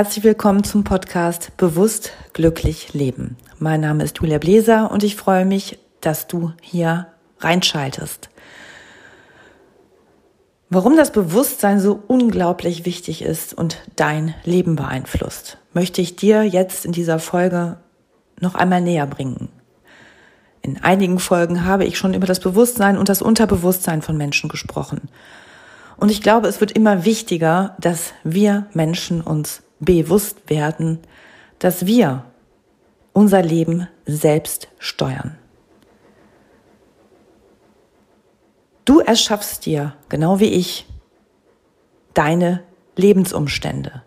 Herzlich willkommen zum Podcast Bewusst glücklich leben. Mein Name ist Julia Bläser und ich freue mich, dass du hier reinschaltest. Warum das Bewusstsein so unglaublich wichtig ist und dein Leben beeinflusst, möchte ich dir jetzt in dieser Folge noch einmal näher bringen. In einigen Folgen habe ich schon über das Bewusstsein und das Unterbewusstsein von Menschen gesprochen. Und ich glaube, es wird immer wichtiger, dass wir Menschen uns bewusst werden, dass wir unser Leben selbst steuern. Du erschaffst dir, genau wie ich, deine Lebensumstände.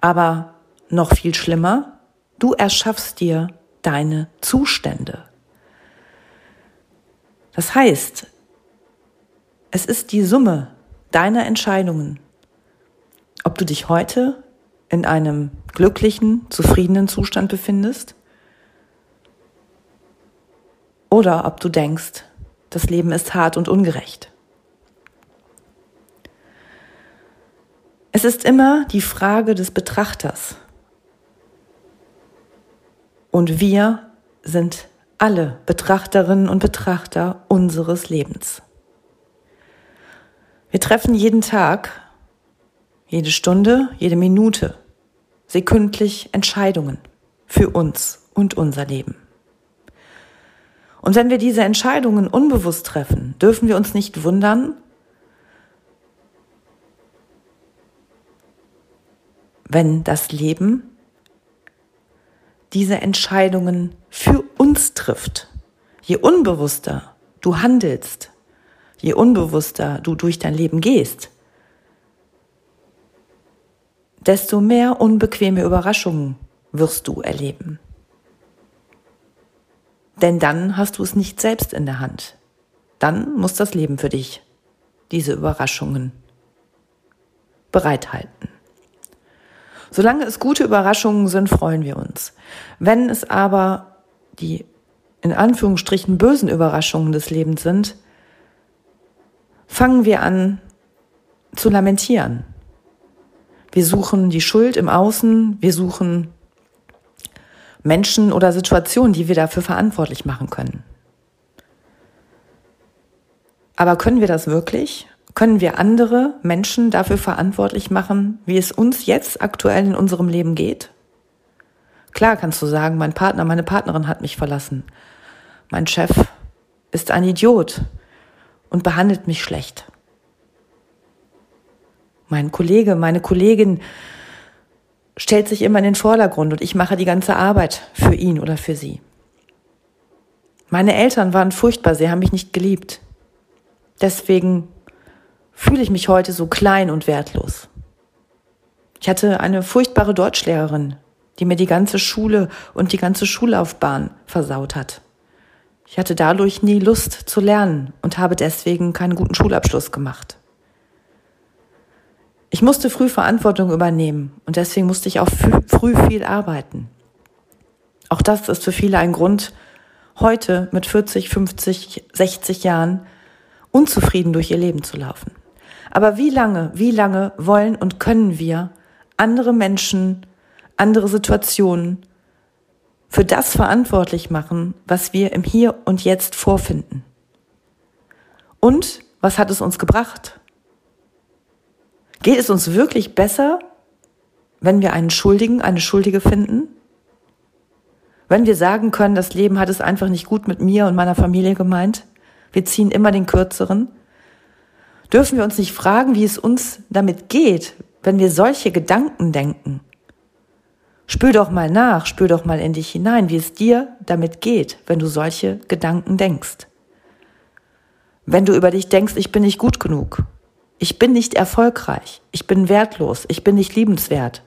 Aber noch viel schlimmer, du erschaffst dir deine Zustände. Das heißt, es ist die Summe deiner Entscheidungen, ob du dich heute in einem glücklichen, zufriedenen Zustand befindest oder ob du denkst, das Leben ist hart und ungerecht. Es ist immer die Frage des Betrachters. Und wir sind alle Betrachterinnen und Betrachter unseres Lebens. Wir treffen jeden Tag, jede Stunde, jede Minute sekündlich Entscheidungen für uns und unser Leben. Und wenn wir diese Entscheidungen unbewusst treffen, dürfen wir uns nicht wundern, wenn das Leben diese Entscheidungen für uns trifft. Je unbewusster du handelst, je unbewusster du durch dein Leben gehst, desto mehr unbequeme Überraschungen wirst du erleben. Denn dann hast du es nicht selbst in der Hand. Dann muss das Leben für dich diese Überraschungen bereithalten. Solange es gute Überraschungen sind, freuen wir uns. Wenn es aber die in Anführungsstrichen bösen Überraschungen des Lebens sind, fangen wir an zu lamentieren wir suchen die Schuld im Außen, wir suchen Menschen oder Situationen, die wir dafür verantwortlich machen können. Aber können wir das wirklich? Können wir andere Menschen dafür verantwortlich machen, wie es uns jetzt aktuell in unserem Leben geht? Klar kannst du sagen, mein Partner, meine Partnerin hat mich verlassen. Mein Chef ist ein Idiot und behandelt mich schlecht mein Kollege, meine Kollegin stellt sich immer in den Vordergrund und ich mache die ganze Arbeit für ihn oder für sie. Meine Eltern waren furchtbar, sie haben mich nicht geliebt. Deswegen fühle ich mich heute so klein und wertlos. Ich hatte eine furchtbare Deutschlehrerin, die mir die ganze Schule und die ganze Schullaufbahn versaut hat. Ich hatte dadurch nie Lust zu lernen und habe deswegen keinen guten Schulabschluss gemacht. Ich musste früh Verantwortung übernehmen und deswegen musste ich auch früh viel arbeiten. Auch das ist für viele ein Grund, heute mit 40, 50, 60 Jahren unzufrieden durch ihr Leben zu laufen. Aber wie lange, wie lange wollen und können wir andere Menschen, andere Situationen für das verantwortlich machen, was wir im Hier und Jetzt vorfinden? Und was hat es uns gebracht? Geht es uns wirklich besser, wenn wir einen Schuldigen, eine Schuldige finden? Wenn wir sagen können, das Leben hat es einfach nicht gut mit mir und meiner Familie gemeint, wir ziehen immer den Kürzeren, dürfen wir uns nicht fragen, wie es uns damit geht, wenn wir solche Gedanken denken. Spür doch mal nach, spür doch mal in dich hinein, wie es dir damit geht, wenn du solche Gedanken denkst. Wenn du über dich denkst, ich bin nicht gut genug, ich bin nicht erfolgreich. Ich bin wertlos. Ich bin nicht liebenswert.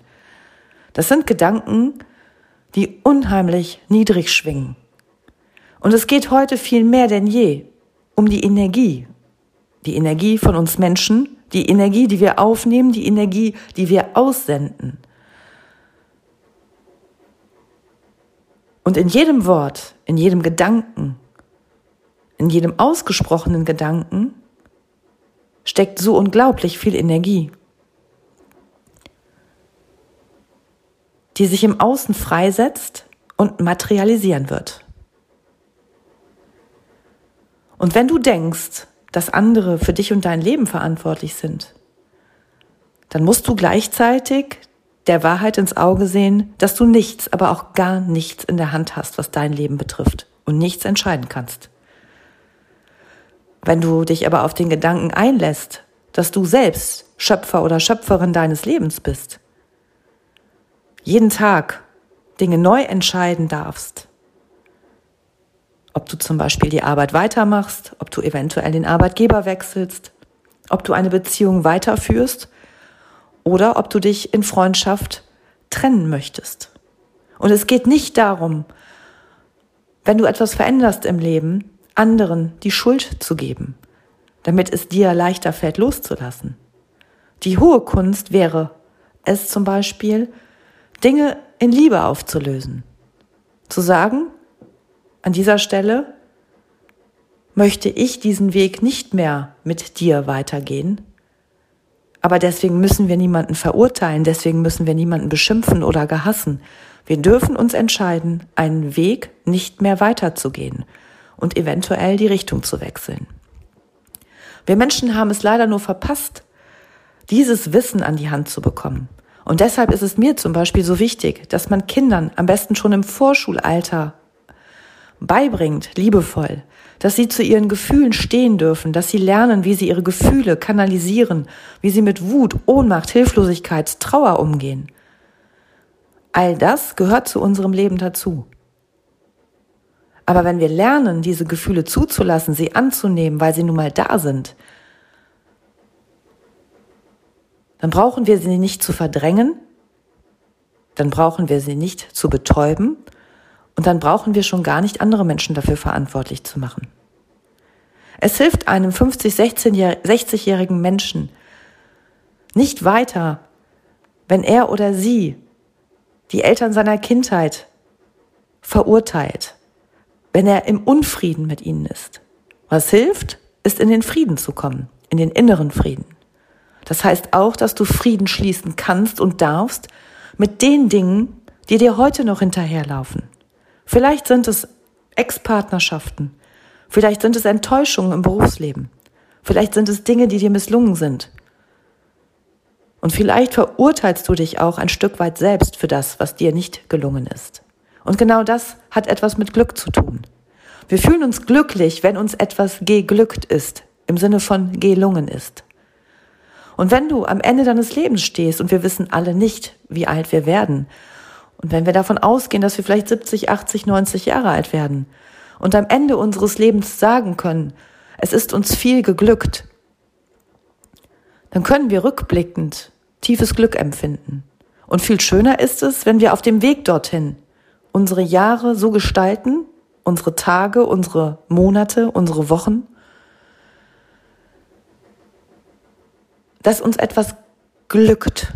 Das sind Gedanken, die unheimlich niedrig schwingen. Und es geht heute viel mehr denn je um die Energie. Die Energie von uns Menschen, die Energie, die wir aufnehmen, die Energie, die wir aussenden. Und in jedem Wort, in jedem Gedanken, in jedem ausgesprochenen Gedanken steckt so unglaublich viel Energie. die sich im Außen freisetzt und materialisieren wird. Und wenn du denkst, dass andere für dich und dein Leben verantwortlich sind, dann musst du gleichzeitig der Wahrheit ins Auge sehen, dass du nichts, aber auch gar nichts in der Hand hast, was dein Leben betrifft und nichts entscheiden kannst. Wenn du dich aber auf den Gedanken einlässt, dass du selbst Schöpfer oder Schöpferin deines Lebens bist, jeden Tag Dinge neu entscheiden darfst, ob du zum Beispiel die Arbeit weitermachst, ob du eventuell den Arbeitgeber wechselst, ob du eine Beziehung weiterführst oder ob du dich in Freundschaft trennen möchtest. Und es geht nicht darum, wenn du etwas veränderst im Leben, anderen die Schuld zu geben, damit es dir leichter fällt, loszulassen. Die hohe Kunst wäre es zum Beispiel, Dinge in Liebe aufzulösen. Zu sagen, an dieser Stelle möchte ich diesen Weg nicht mehr mit dir weitergehen, aber deswegen müssen wir niemanden verurteilen, deswegen müssen wir niemanden beschimpfen oder gehassen. Wir dürfen uns entscheiden, einen Weg nicht mehr weiterzugehen und eventuell die Richtung zu wechseln. Wir Menschen haben es leider nur verpasst, dieses Wissen an die Hand zu bekommen. Und deshalb ist es mir zum Beispiel so wichtig, dass man Kindern am besten schon im Vorschulalter beibringt, liebevoll, dass sie zu ihren Gefühlen stehen dürfen, dass sie lernen, wie sie ihre Gefühle kanalisieren, wie sie mit Wut, Ohnmacht, Hilflosigkeit, Trauer umgehen. All das gehört zu unserem Leben dazu. Aber wenn wir lernen, diese Gefühle zuzulassen, sie anzunehmen, weil sie nun mal da sind, dann brauchen wir sie nicht zu verdrängen, dann brauchen wir sie nicht zu betäuben und dann brauchen wir schon gar nicht andere Menschen dafür verantwortlich zu machen. Es hilft einem 50, 60-jährigen Menschen nicht weiter, wenn er oder sie die Eltern seiner Kindheit verurteilt, wenn er im Unfrieden mit ihnen ist. Was hilft, ist in den Frieden zu kommen, in den inneren Frieden. Das heißt auch, dass du Frieden schließen kannst und darfst mit den Dingen, die dir heute noch hinterherlaufen. Vielleicht sind es Ex-Partnerschaften. Vielleicht sind es Enttäuschungen im Berufsleben. Vielleicht sind es Dinge, die dir misslungen sind. Und vielleicht verurteilst du dich auch ein Stück weit selbst für das, was dir nicht gelungen ist. Und genau das hat etwas mit Glück zu tun. Wir fühlen uns glücklich, wenn uns etwas geglückt ist, im Sinne von gelungen ist. Und wenn du am Ende deines Lebens stehst, und wir wissen alle nicht, wie alt wir werden, und wenn wir davon ausgehen, dass wir vielleicht 70, 80, 90 Jahre alt werden und am Ende unseres Lebens sagen können, es ist uns viel geglückt, dann können wir rückblickend tiefes Glück empfinden. Und viel schöner ist es, wenn wir auf dem Weg dorthin unsere Jahre so gestalten, unsere Tage, unsere Monate, unsere Wochen, dass uns etwas glückt,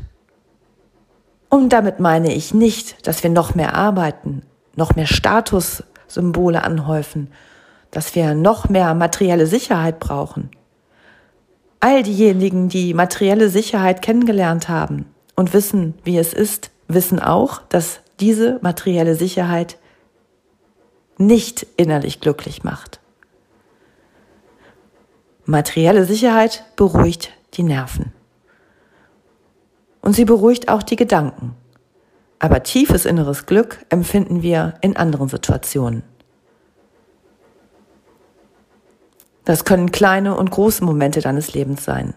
und damit meine ich nicht, dass wir noch mehr arbeiten, noch mehr Statussymbole anhäufen, dass wir noch mehr materielle Sicherheit brauchen. All diejenigen, die materielle Sicherheit kennengelernt haben und wissen, wie es ist, wissen auch, dass diese materielle Sicherheit nicht innerlich glücklich macht. Materielle Sicherheit beruhigt die Nerven und sie beruhigt auch die Gedanken. Aber tiefes inneres Glück empfinden wir in anderen Situationen. Das können kleine und große Momente deines Lebens sein.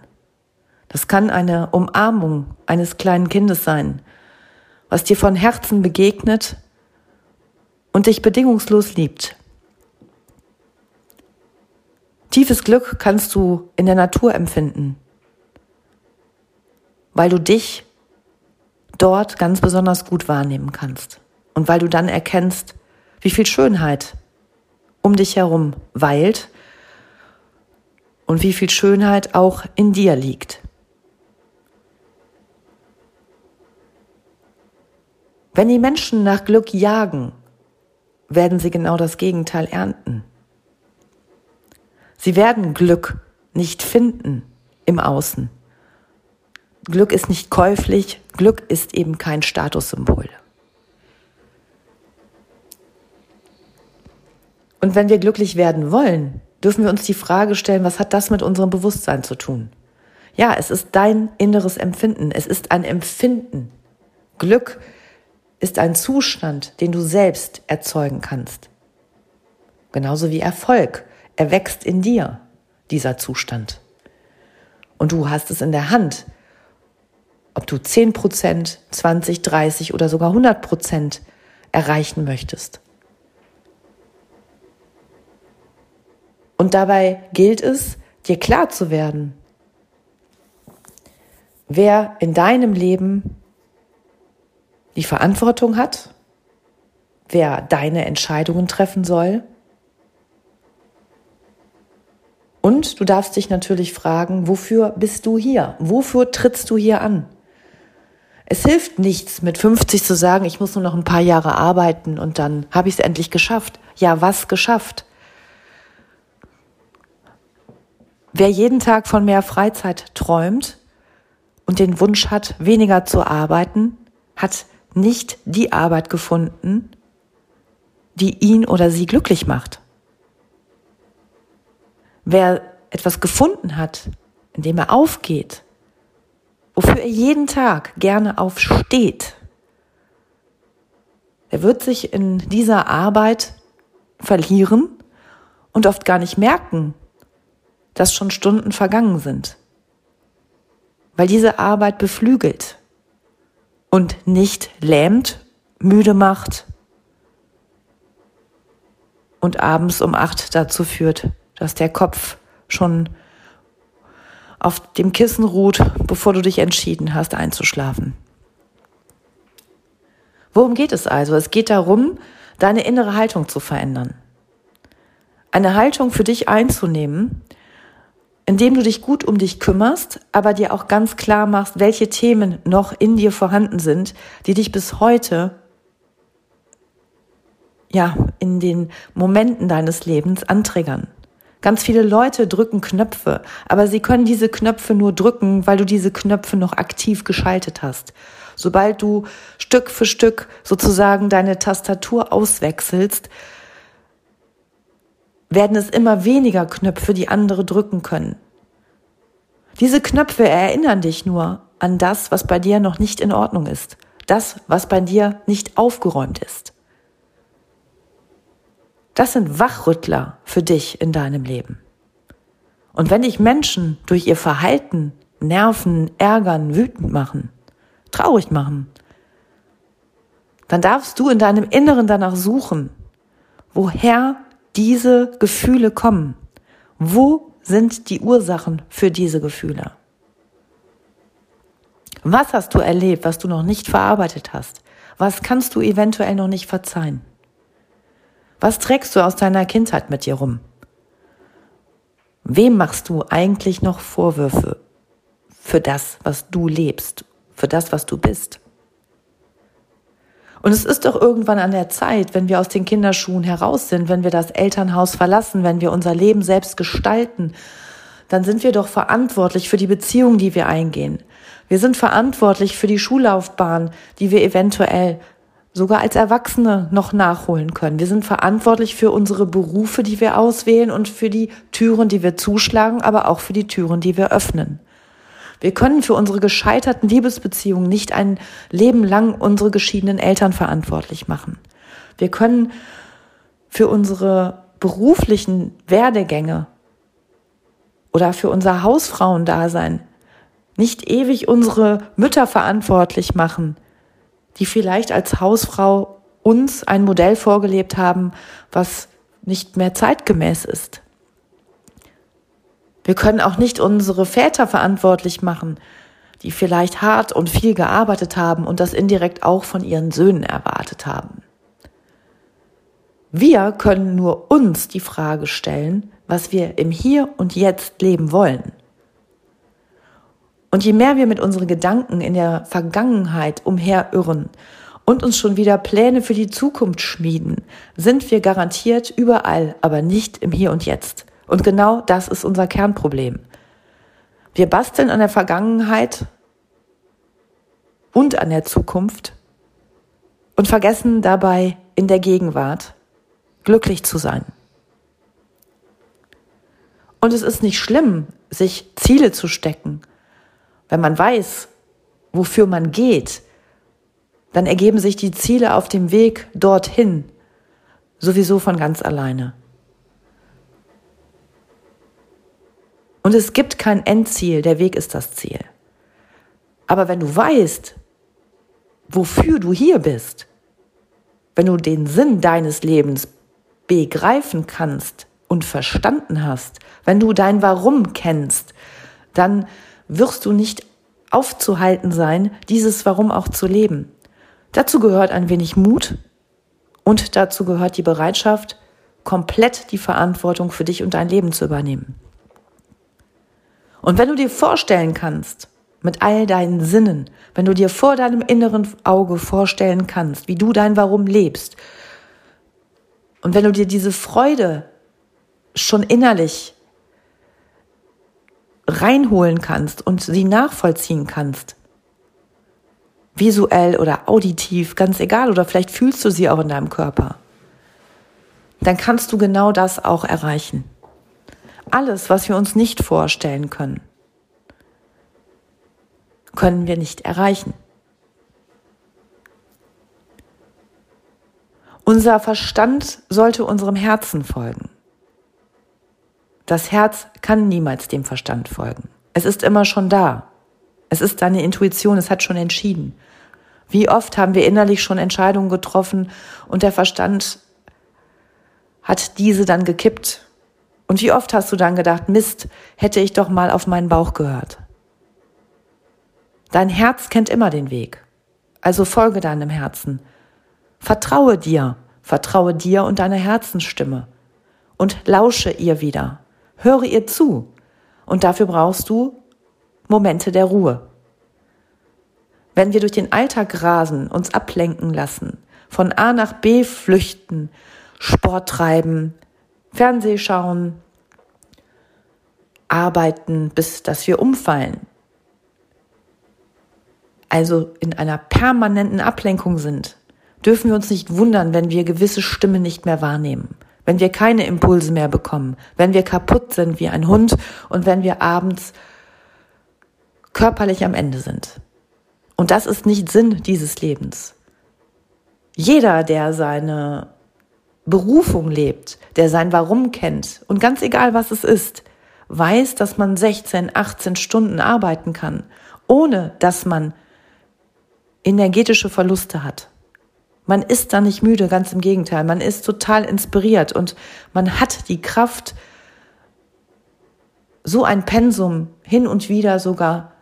Das kann eine Umarmung eines kleinen Kindes sein, was dir von Herzen begegnet und dich bedingungslos liebt. Tiefes Glück kannst du in der Natur empfinden, weil du dich dort ganz besonders gut wahrnehmen kannst und weil du dann erkennst, wie viel Schönheit um dich herum weilt und wie viel Schönheit auch in dir liegt. Wenn die Menschen nach Glück jagen, werden sie genau das Gegenteil ernten. Sie werden Glück nicht finden im Außen. Glück ist nicht käuflich, Glück ist eben kein Statussymbol. Und wenn wir glücklich werden wollen, dürfen wir uns die Frage stellen, was hat das mit unserem Bewusstsein zu tun? Ja, es ist dein inneres Empfinden, es ist ein Empfinden. Glück ist ein Zustand, den du selbst erzeugen kannst. Genauso wie Erfolg. Er wächst in dir, dieser Zustand. Und du hast es in der Hand, ob du 10% 20, 30 oder sogar 100% erreichen möchtest. Und dabei gilt es, dir klar zu werden, wer in deinem Leben die Verantwortung hat, wer deine Entscheidungen treffen soll. Und du darfst dich natürlich fragen, wofür bist du hier? Wofür trittst du hier an? Es hilft nichts, mit 50 zu sagen, ich muss nur noch ein paar Jahre arbeiten und dann habe ich es endlich geschafft. Ja, was geschafft? Wer jeden Tag von mehr Freizeit träumt und den Wunsch hat, weniger zu arbeiten, hat nicht die Arbeit gefunden, die ihn oder sie glücklich macht. Wer etwas gefunden hat, in dem er aufgeht, wofür er jeden Tag gerne aufsteht, er wird sich in dieser Arbeit verlieren und oft gar nicht merken, dass schon Stunden vergangen sind, weil diese Arbeit beflügelt und nicht lähmt, müde macht und abends um acht dazu führt, dass der Kopf schon auf dem Kissen ruht, bevor du dich entschieden hast, einzuschlafen. Worum geht es also? Es geht darum, deine innere Haltung zu verändern. Eine Haltung für dich einzunehmen, indem du dich gut um dich kümmerst, aber dir auch ganz klar machst, welche Themen noch in dir vorhanden sind, die dich bis heute ja, in den Momenten deines Lebens anträgern. Ganz viele Leute drücken Knöpfe, aber sie können diese Knöpfe nur drücken, weil du diese Knöpfe noch aktiv geschaltet hast. Sobald du Stück für Stück sozusagen deine Tastatur auswechselst, werden es immer weniger Knöpfe, die andere drücken können. Diese Knöpfe erinnern dich nur an das, was bei dir noch nicht in Ordnung ist, das, was bei dir nicht aufgeräumt ist. Das sind Wachrüttler für dich in deinem Leben. Und wenn dich Menschen durch ihr Verhalten nerven, ärgern, wütend machen, traurig machen, dann darfst du in deinem Inneren danach suchen, woher diese Gefühle kommen? Wo sind die Ursachen für diese Gefühle? Was hast du erlebt, was du noch nicht verarbeitet hast? Was kannst du eventuell noch nicht verzeihen? Was trägst du aus deiner Kindheit mit dir rum? Wem machst du eigentlich noch Vorwürfe für das, was du lebst, für das, was du bist? Und es ist doch irgendwann an der Zeit, wenn wir aus den Kinderschuhen heraus sind, wenn wir das Elternhaus verlassen, wenn wir unser Leben selbst gestalten, dann sind wir doch verantwortlich für die Beziehung, die wir eingehen. Wir sind verantwortlich für die Schullaufbahn, die wir eventuell sogar als Erwachsene noch nachholen können. Wir sind verantwortlich für unsere Berufe, die wir auswählen und für die Türen, die wir zuschlagen, aber auch für die Türen, die wir öffnen. Wir können für unsere gescheiterten Liebesbeziehungen nicht ein Leben lang unsere geschiedenen Eltern verantwortlich machen. Wir können für unsere beruflichen Werdegänge oder für unser Hausfrauendasein nicht ewig unsere Mütter verantwortlich machen, die vielleicht als Hausfrau uns ein Modell vorgelebt haben, was nicht mehr zeitgemäß ist. Wir können auch nicht unsere Väter verantwortlich machen, die vielleicht hart und viel gearbeitet haben und das indirekt auch von ihren Söhnen erwartet haben. Wir können nur uns die Frage stellen, was wir im Hier und Jetzt leben wollen. Und je mehr wir mit unseren Gedanken in der Vergangenheit umherirren und uns schon wieder Pläne für die Zukunft schmieden, sind wir garantiert überall, aber nicht im Hier und Jetzt. Und genau das ist unser Kernproblem. Wir basteln an der Vergangenheit und an der Zukunft und vergessen dabei in der Gegenwart glücklich zu sein. Und es ist nicht schlimm, sich Ziele zu stecken. Wenn man weiß, wofür man geht, dann ergeben sich die Ziele auf dem Weg dorthin sowieso von ganz alleine. Und es gibt kein Endziel, der Weg ist das Ziel. Aber wenn du weißt, wofür du hier bist, wenn du den Sinn deines Lebens begreifen kannst und verstanden hast, wenn du dein Warum kennst, dann wirst du nicht aufzuhalten sein, dieses Warum auch zu leben. Dazu gehört ein wenig Mut und dazu gehört die Bereitschaft, komplett die Verantwortung für dich und dein Leben zu übernehmen. Und wenn du dir vorstellen kannst, mit all deinen Sinnen, wenn du dir vor deinem inneren Auge vorstellen kannst, wie du dein Warum lebst, und wenn du dir diese Freude schon innerlich reinholen kannst und sie nachvollziehen kannst, visuell oder auditiv, ganz egal, oder vielleicht fühlst du sie auch in deinem Körper, dann kannst du genau das auch erreichen. Alles, was wir uns nicht vorstellen können, können wir nicht erreichen. Unser Verstand sollte unserem Herzen folgen. Das Herz kann niemals dem Verstand folgen. Es ist immer schon da. Es ist deine Intuition, es hat schon entschieden. Wie oft haben wir innerlich schon Entscheidungen getroffen und der Verstand hat diese dann gekippt. Und wie oft hast du dann gedacht, Mist, hätte ich doch mal auf meinen Bauch gehört. Dein Herz kennt immer den Weg. Also folge deinem Herzen. Vertraue dir, vertraue dir und deiner Herzensstimme und lausche ihr wieder. Höre ihr zu. Und dafür brauchst du Momente der Ruhe. Wenn wir durch den Alltag rasen, uns ablenken lassen, von A nach B flüchten, Sport treiben, Fernseh schauen, arbeiten, bis dass wir umfallen, also in einer permanenten Ablenkung sind, dürfen wir uns nicht wundern, wenn wir gewisse Stimmen nicht mehr wahrnehmen, wenn wir keine Impulse mehr bekommen, wenn wir kaputt sind wie ein Hund und wenn wir abends körperlich am Ende sind. Und das ist nicht Sinn dieses Lebens. Jeder, der seine Berufung lebt, der sein Warum kennt und ganz egal was es ist, weiß, dass man 16, 18 Stunden arbeiten kann, ohne dass man energetische Verluste hat. Man ist da nicht müde, ganz im Gegenteil. Man ist total inspiriert und man hat die Kraft, so ein Pensum hin und wieder sogar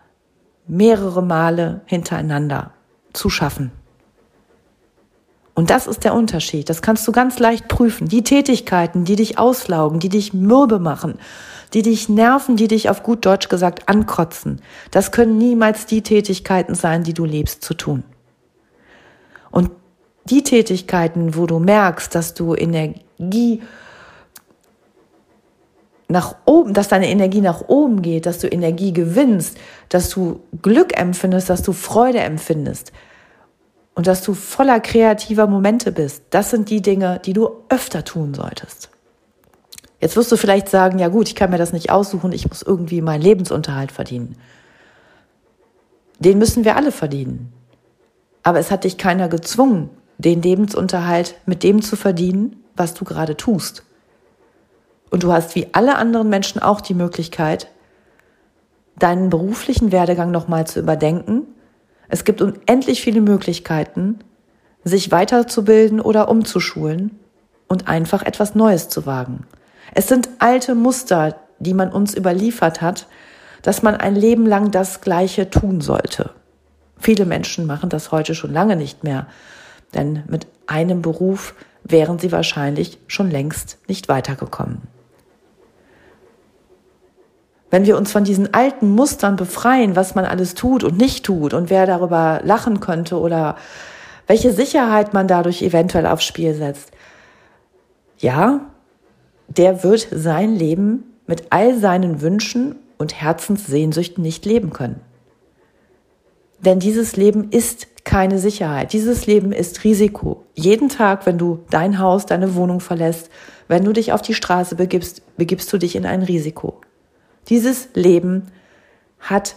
mehrere Male hintereinander zu schaffen. Und das ist der Unterschied. Das kannst du ganz leicht prüfen. Die Tätigkeiten, die dich auslaugen, die dich mürbe machen, die dich nerven, die dich auf gut Deutsch gesagt ankotzen, das können niemals die Tätigkeiten sein, die du liebst zu tun. Und die Tätigkeiten, wo du merkst, dass du Energie nach oben, dass deine Energie nach oben geht, dass du Energie gewinnst, dass du Glück empfindest, dass du Freude empfindest und dass du voller kreativer Momente bist. Das sind die Dinge, die du öfter tun solltest. Jetzt wirst du vielleicht sagen, ja gut, ich kann mir das nicht aussuchen, ich muss irgendwie meinen Lebensunterhalt verdienen. Den müssen wir alle verdienen. Aber es hat dich keiner gezwungen, den Lebensunterhalt mit dem zu verdienen, was du gerade tust. Und du hast wie alle anderen Menschen auch die Möglichkeit, deinen beruflichen Werdegang nochmal zu überdenken. Es gibt unendlich viele Möglichkeiten, sich weiterzubilden oder umzuschulen und einfach etwas Neues zu wagen. Es sind alte Muster, die man uns überliefert hat, dass man ein Leben lang das Gleiche tun sollte. Viele Menschen machen das heute schon lange nicht mehr, denn mit einem Beruf wären sie wahrscheinlich schon längst nicht weitergekommen. Wenn wir uns von diesen alten Mustern befreien, was man alles tut und nicht tut und wer darüber lachen könnte oder welche Sicherheit man dadurch eventuell aufs Spiel setzt, ja, der wird sein Leben mit all seinen Wünschen und Herzenssehnsüchten nicht leben können. Denn dieses Leben ist keine Sicherheit. Dieses Leben ist Risiko. Jeden Tag, wenn du dein Haus, deine Wohnung verlässt, wenn du dich auf die Straße begibst, begibst du dich in ein Risiko. Dieses Leben hat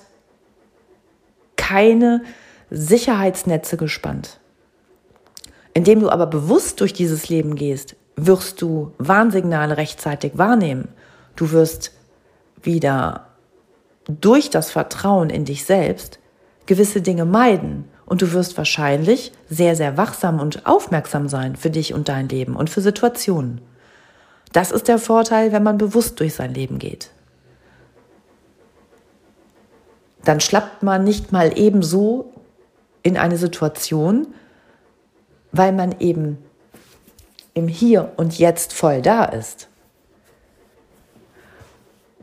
keine Sicherheitsnetze gespannt. Indem du aber bewusst durch dieses Leben gehst, wirst du Warnsignale rechtzeitig wahrnehmen. Du wirst wieder durch das Vertrauen in dich selbst gewisse Dinge meiden und du wirst wahrscheinlich sehr, sehr wachsam und aufmerksam sein für dich und dein Leben und für Situationen. Das ist der Vorteil, wenn man bewusst durch sein Leben geht. Dann schlappt man nicht mal ebenso in eine Situation, weil man eben im Hier und Jetzt voll da ist.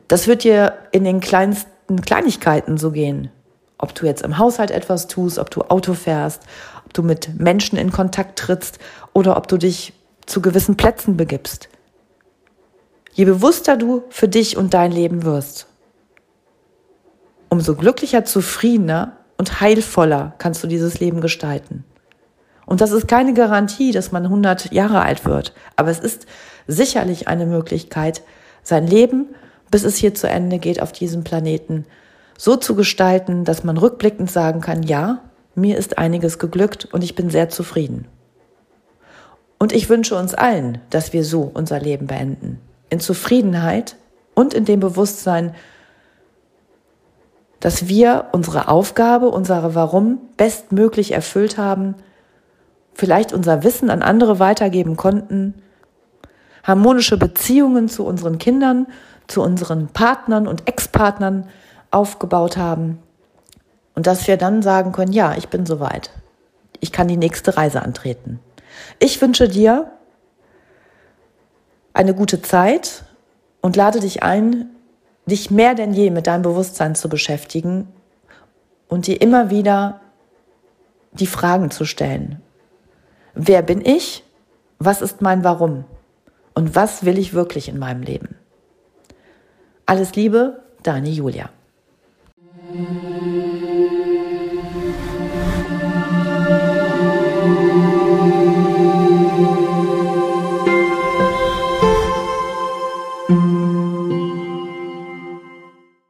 Das wird dir in den kleinsten Kleinigkeiten so gehen. Ob du jetzt im Haushalt etwas tust, ob du Auto fährst, ob du mit Menschen in Kontakt trittst oder ob du dich zu gewissen Plätzen begibst. Je bewusster du für dich und dein Leben wirst, umso glücklicher, zufriedener und heilvoller kannst du dieses Leben gestalten. Und das ist keine Garantie, dass man 100 Jahre alt wird. Aber es ist sicherlich eine Möglichkeit, sein Leben, bis es hier zu Ende geht auf diesem Planeten, so zu gestalten, dass man rückblickend sagen kann, ja, mir ist einiges geglückt und ich bin sehr zufrieden. Und ich wünsche uns allen, dass wir so unser Leben beenden. In Zufriedenheit und in dem Bewusstsein, dass wir unsere Aufgabe, unsere Warum bestmöglich erfüllt haben vielleicht unser Wissen an andere weitergeben konnten, harmonische Beziehungen zu unseren Kindern, zu unseren Partnern und Ex-Partnern aufgebaut haben und dass wir dann sagen können, ja, ich bin soweit. Ich kann die nächste Reise antreten. Ich wünsche dir eine gute Zeit und lade dich ein, dich mehr denn je mit deinem Bewusstsein zu beschäftigen und dir immer wieder die Fragen zu stellen. Wer bin ich? Was ist mein Warum? Und was will ich wirklich in meinem Leben? Alles Liebe, deine Julia.